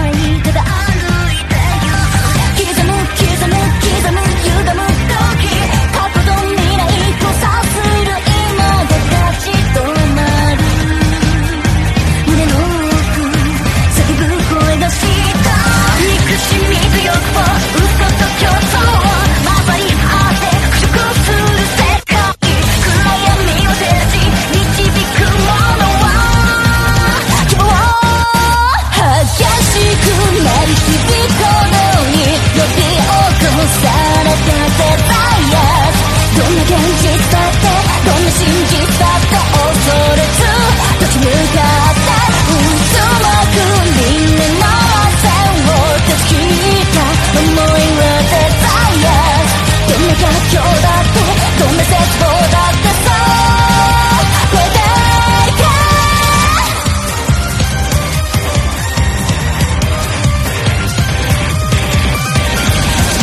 爱你的された手早